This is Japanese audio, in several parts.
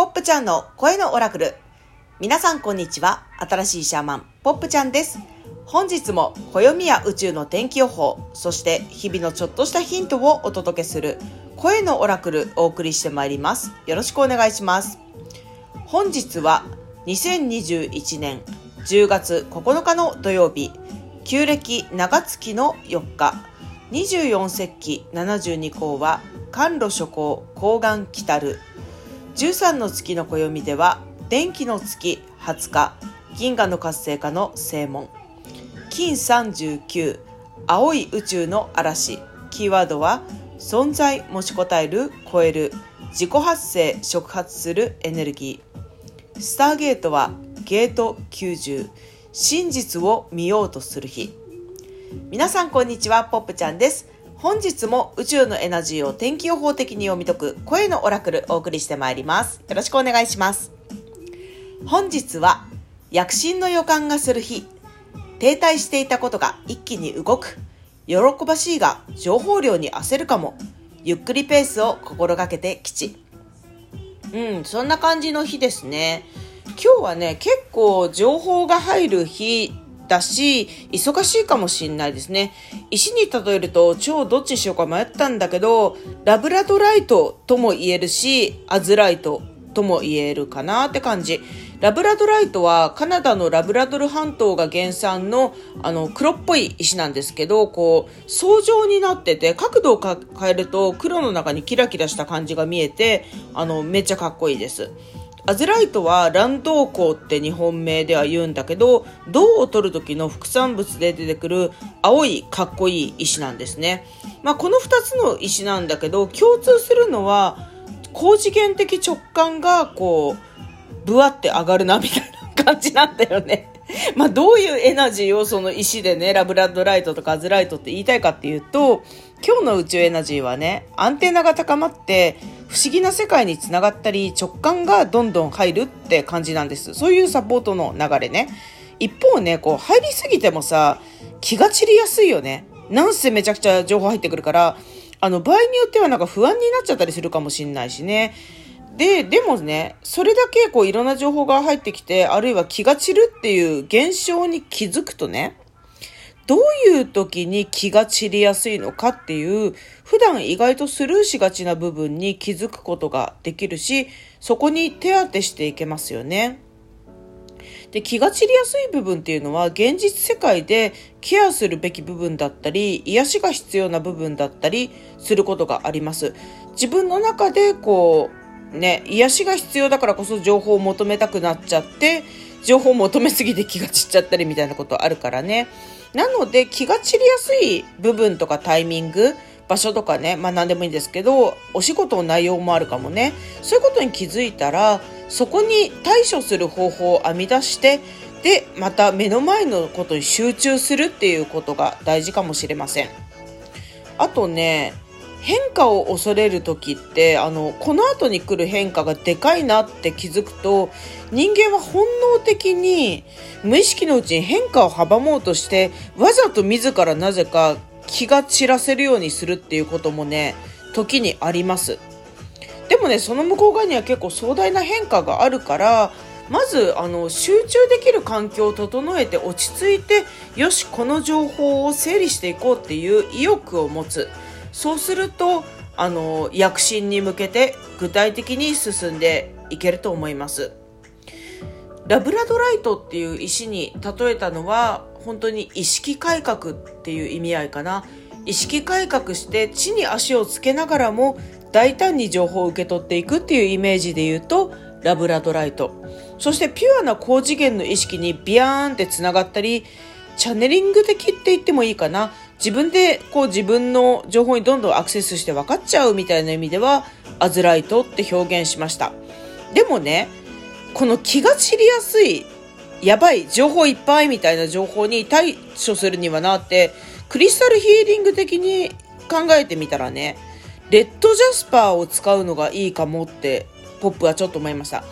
ポップちゃんの声のオラクル。皆さんこんにちは。新しいシャーマン、ポップちゃんです。本日も暦や宇宙の天気予報、そして日々のちょっとしたヒントをお届けする声のオラクルお送りしてまいります。よろしくお願いします。本日は2021年10月9日の土曜日、旧暦長月の4日、24節気72項は甘露諸行高岩来たる13の月の暦では電気の月20日銀河の活性化の正門。金39青い宇宙の嵐。キーワードは存在持ちこたえる超える自己発生触発するエネルギー。スターゲートはゲート90真実を見ようとする日。皆さんこんにちは。ポップちゃんです。本日も宇宙のエナジーを天気予報的に読み解く声のオラクルお送りしてまいります。よろしくお願いします。本日は躍進の予感がする日。停滞していたことが一気に動く。喜ばしいが情報量に焦るかも。ゆっくりペースを心がけて吉。うん、そんな感じの日ですね。今日はね、結構情報が入る日だし、忙しいかもしんないですね。石に例えると、超どっちにしようか迷ったんだけど、ラブラドライトとも言えるし、アズライトとも言えるかなって感じ。ラブラドライトはカナダのラブラドル半島が原産のあの黒っぽい石なんですけど、こう、層状になってて、角度を変えると黒の中にキラキラした感じが見えて、あの、めっちゃかっこいいです。アズライトは乱闘鋼って日本名では言うんだけど銅を取る時の副産物で出てくる青いかっこいい石なんですね、まあ、この2つの石なんだけど共通するのは高次元的直感がこうぶわって上がるなみたいな感じなんだよね。まどういうエナジーをその石でねラブラッドライトとかアズライトって言いたいかっていうと今日の宇宙エナジーはねアンテナが高まって不思議な世界につながったり直感がどんどん入るって感じなんです。そういうサポートの流れね。一方ねこう入りすぎてもさ気が散りやすいよね。なんせめちゃくちゃ情報入ってくるからあの場合によってはなんか不安になっちゃったりするかもしんないしね。で、でもね、それだけこういろんな情報が入ってきて、あるいは気が散るっていう現象に気づくとね、どういう時に気が散りやすいのかっていう、普段意外とスルーしがちな部分に気づくことができるし、そこに手当てしていけますよね。で、気が散りやすい部分っていうのは、現実世界でケアするべき部分だったり、癒しが必要な部分だったりすることがあります。自分の中でこう、ね、癒しが必要だからこそ情報を求めたくなっちゃって、情報を求めすぎて気が散っちゃったりみたいなことあるからね。なので気が散りやすい部分とかタイミング、場所とかね、まあ何でもいいんですけど、お仕事の内容もあるかもね。そういうことに気づいたら、そこに対処する方法を編み出して、で、また目の前のことに集中するっていうことが大事かもしれません。あとね、変化を恐れる時ってあのこの後に来る変化がでかいなって気づくと人間は本能的に無意識のうちに変化を阻もうとしてわざと自らなぜか気が散らせるようにするっていうこともね時にあります。でもねその向こう側には結構壮大な変化があるからまずあの集中できる環境を整えて落ち着いてよしこの情報を整理していこうっていう意欲を持つ。そうするとあの躍進に向けて具体的に進んでいけると思います。ラブラドライトっていう石に例えたのは本当に意識改革っていう意味合いかな。意識改革して地に足をつけながらも大胆に情報を受け取っていくっていうイメージで言うとラブラドライト。そしてピュアな高次元の意識にビヤーンってつながったりチャネリング的って言ってもいいかな。自分でこう自分の情報にどんどんアクセスして分かっちゃうみたいな意味ではアズライトって表現しました。でもねこの気が散りやすいやばい情報いっぱいみたいな情報に対処するにはなってクリスタルヒーリング的に考えてみたらねレッドジャスパーを使うのがいいかもってポップはちょっと思いました。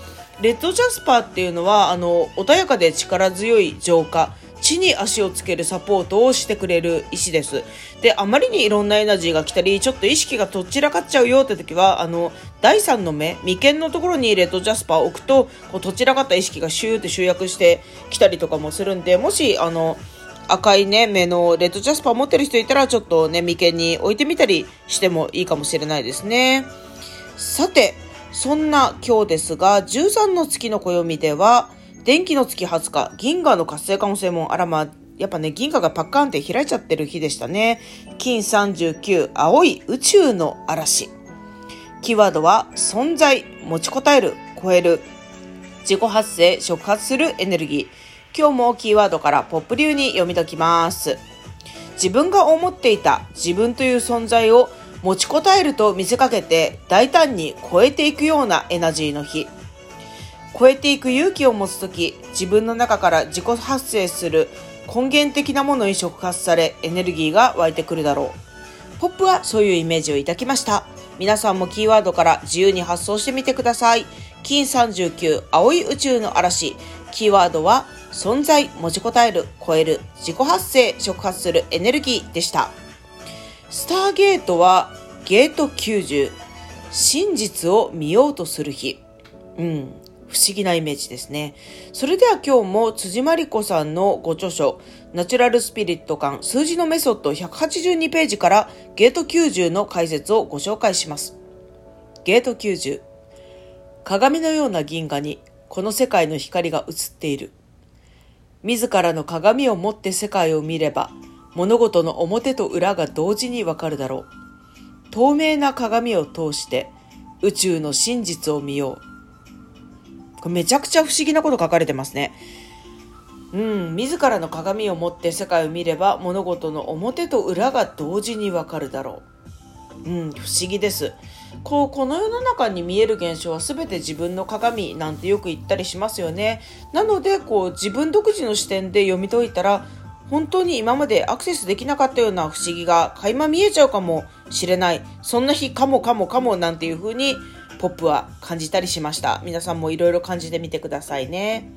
レッドジャスパーっていうのはあの穏やかで力強い浄化。地に足をつけるサポートをしてくれる石です。で、あまりにいろんなエナジーが来たり、ちょっと意識がとっちらかっちゃうよって時は、あの、第三の目、眉間のところにレッドジャスパーを置くと、こう、とっちらかった意識がシューって集約してきたりとかもするんで、もし、あの、赤いね、目のレッドジャスパー持ってる人いたら、ちょっとね、眉間に置いてみたりしてもいいかもしれないですね。さて、そんな今日ですが、13の月の暦では、電気の月20日、銀河の活性化の専門、あらまあ、やっぱね、銀河がパッカーンって開いちゃってる日でしたね。金39、青い宇宙の嵐。キーワードは、存在、持ちこたえる、超える、自己発生、触発するエネルギー。今日もキーワードからポップ流に読み解きます。自分が思っていた自分という存在を持ちこたえると見せかけて大胆に超えていくようなエナジーの日。超えていく勇気を持つとき、自分の中から自己発生する根源的なものに触発され、エネルギーが湧いてくるだろう。ポップはそういうイメージを抱きました。皆さんもキーワードから自由に発想してみてください。金39、青い宇宙の嵐。キーワードは、存在、持ちこたえる、超える、自己発生、触発するエネルギーでした。スターゲートは、ゲート90。真実を見ようとする日。うん。不思議なイメージですね。それでは今日も辻真理子さんのご著書、ナチュラルスピリット感数字のメソッド182ページからゲート90の解説をご紹介します。ゲート90。鏡のような銀河にこの世界の光が映っている。自らの鏡を持って世界を見れば物事の表と裏が同時にわかるだろう。透明な鏡を通して宇宙の真実を見よう。これめちゃくちゃ不思議なこと書かれてますね。うん、自らの鏡を持って世界を見れば物事の表と裏が同時にわかるだろう。うん、不思議です。こう、この世の中に見える現象は全て自分の鏡なんてよく言ったりしますよね。なので、こう、自分独自の視点で読み解いたら、本当に今までアクセスできなかったような不思議が垣間見えちゃうかもしれない。そんな日かもかもかもなんていう風にポップは感じたりしました。皆さんもいろいろ感じてみてくださいね。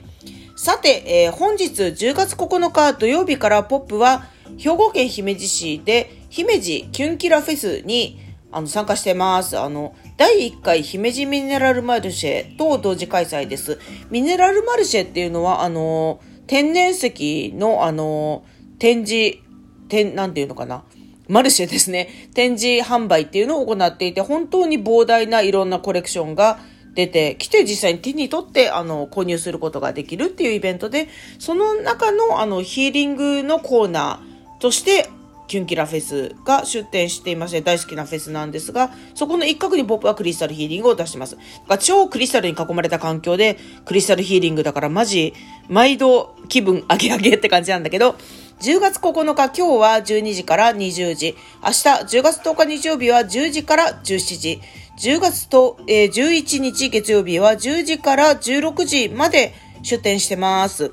さて、えー、本日10月9日土曜日からポップは兵庫県姫路市で姫路キュンキラフェスにあの参加してます。あの、第1回姫路ミネラルマルシェと同時開催です。ミネラルマルシェっていうのは、あの、天然石の、あの、展示、天、なんていうのかな。マルシェですね、展示販売っていうのを行っていて、本当に膨大ないろんなコレクションが出てきて、実際に手に取って、あの、購入することができるっていうイベントで、その中の、あの、ヒーリングのコーナーとして、キュンキラフェスが出展していまして、大好きなフェスなんですが、そこの一角にポップはクリスタルヒーリングを出してます。超クリスタルに囲まれた環境で、クリスタルヒーリングだからマジ、毎度気分上げ上げって感じなんだけど、10月9日今日は12時から20時、明日10月10日日曜日は10時から17時、10月と、えー、11日月曜日は10時から16時まで出店してます。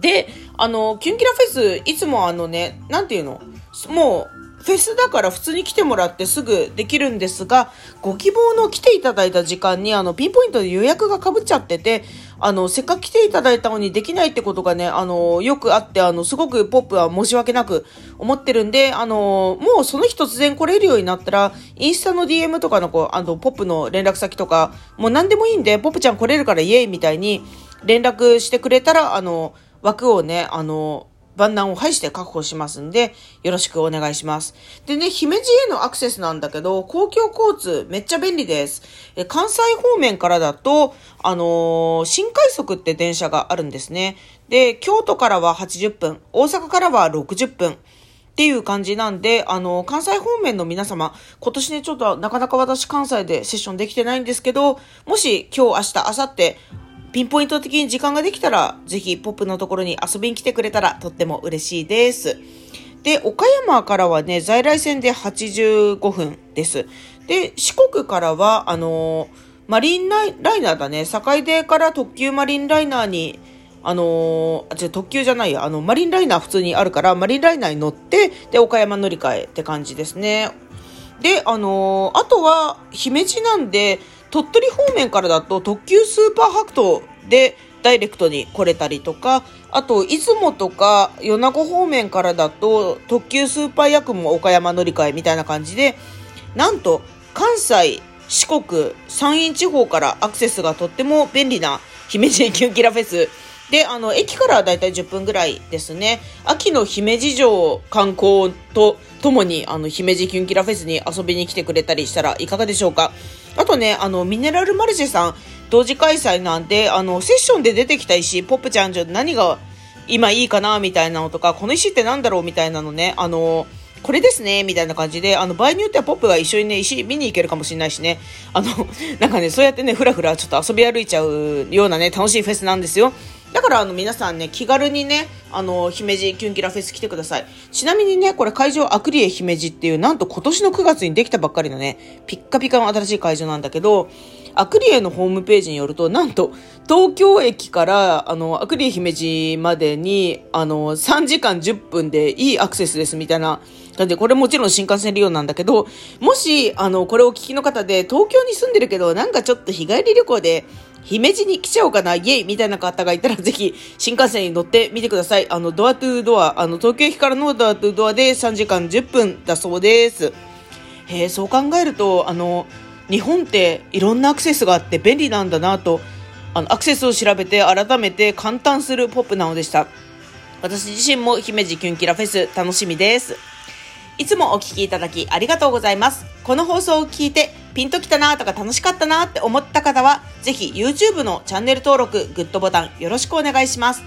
で、あの、キュンキラフェス、いつもあのね、なんていうの？もう、フェスだから普通に来てもらってすぐできるんですが、ご希望の来ていただいた時間にあのピンポイントで予約がかぶっちゃってて、あの、せっかく来ていただいたのにできないってことがね、あの、よくあって、あの、すごくポップは申し訳なく思ってるんで、あの、もうその日突然来れるようになったら、インスタの DM とかのこう、あの、ポップの連絡先とか、もう何でもいいんで、ポップちゃん来れるからイエイみたいに連絡してくれたら、あの、枠をね、あの、万難を排して確保しますんで、よろしくお願いします。でね、姫路へのアクセスなんだけど、公共交通めっちゃ便利です。え関西方面からだと、あのー、新快速って電車があるんですね。で、京都からは80分、大阪からは60分。っていう感じなんで、あの、関西方面の皆様、今年ね、ちょっとなかなか私関西でセッションできてないんですけど、もし今日、明日、明後日、ピンポイント的に時間ができたら、ぜひポップのところに遊びに来てくれたらとっても嬉しいです。で、岡山からはね、在来線で85分です。で、四国からは、あのー、マリンライナーだね、境出から特急マリンライナーに、あのー、じゃ特急じゃないや、あの、マリンライナー普通にあるから、マリンライナーに乗って、で、岡山乗り換えって感じですね。で、あのー、あとは、姫路なんで、鳥取方面からだと特急スーパー白桃でダイレクトに来れたりとか、あと、出雲とか米子方面からだと特急スーパーヤクモ岡山乗り換えみたいな感じで、なんと関西、四国、山陰地方からアクセスがとっても便利な姫路キュンキラフェス。で、あの、駅からだいたい10分ぐらいですね。秋の姫路城観光とともに、あの、姫路キュンキラフェスに遊びに来てくれたりしたらいかがでしょうか。あとね、あの、ミネラルマルシェさん、同時開催なんで、あの、セッションで出てきた石、ポップちゃんじゃ何が今いいかなみたいなのとか、この石って何だろうみたいなのね、あの、これですね、みたいな感じで、あの、場合によってはポップが一緒にね、石見に行けるかもしれないしね、あの、なんかね、そうやってね、ふらふらちょっと遊び歩いちゃうようなね、楽しいフェスなんですよ。だからあの皆さんね、気軽にね、あの、姫路キュンキラフェス来てください。ちなみにね、これ会場アクリエ姫路っていう、なんと今年の9月にできたばっかりのね、ピッカピカの新しい会場なんだけど、アクリエのホームページによると、なんと、東京駅から、あの、アクリエ姫路までに、あの、3時間10分でいいアクセスですみたいななんで、これもちろん新幹線利用なんだけど、もし、あの、これをお聞きの方で、東京に住んでるけど、なんかちょっと日帰り旅行で、姫路に来ちゃおうかな、イエイみたいな方がいたら、ぜひ、新幹線に乗ってみてください。あの、ドアトゥードア、あの、東京駅からのドアトゥードアで3時間10分だそうです。へえ、そう考えると、あの、日本っていろんなアクセスがあって便利なんだなと、あの、アクセスを調べて改めて簡単するポップなのでした。私自身も姫路キュンキラフェス楽しみです。いつもお聴きいただきありがとうございます。この放送を聞いてピンときたなとか楽しかったなって思った方は、ぜひ YouTube のチャンネル登録、グッドボタンよろしくお願いします。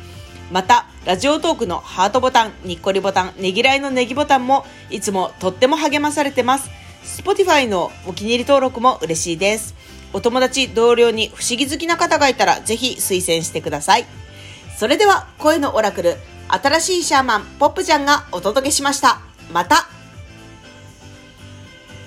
また、ラジオトークのハートボタン、にっこりボタン、ねぎらいのネギボタンもいつもとっても励まされてます。Spotify のお気に入り登録も嬉しいです。お友達、同僚に不思議好きな方がいたらぜひ推薦してください。それでは、声のオラクル、新しいシャーマン、ポップちゃんがお届けしました。また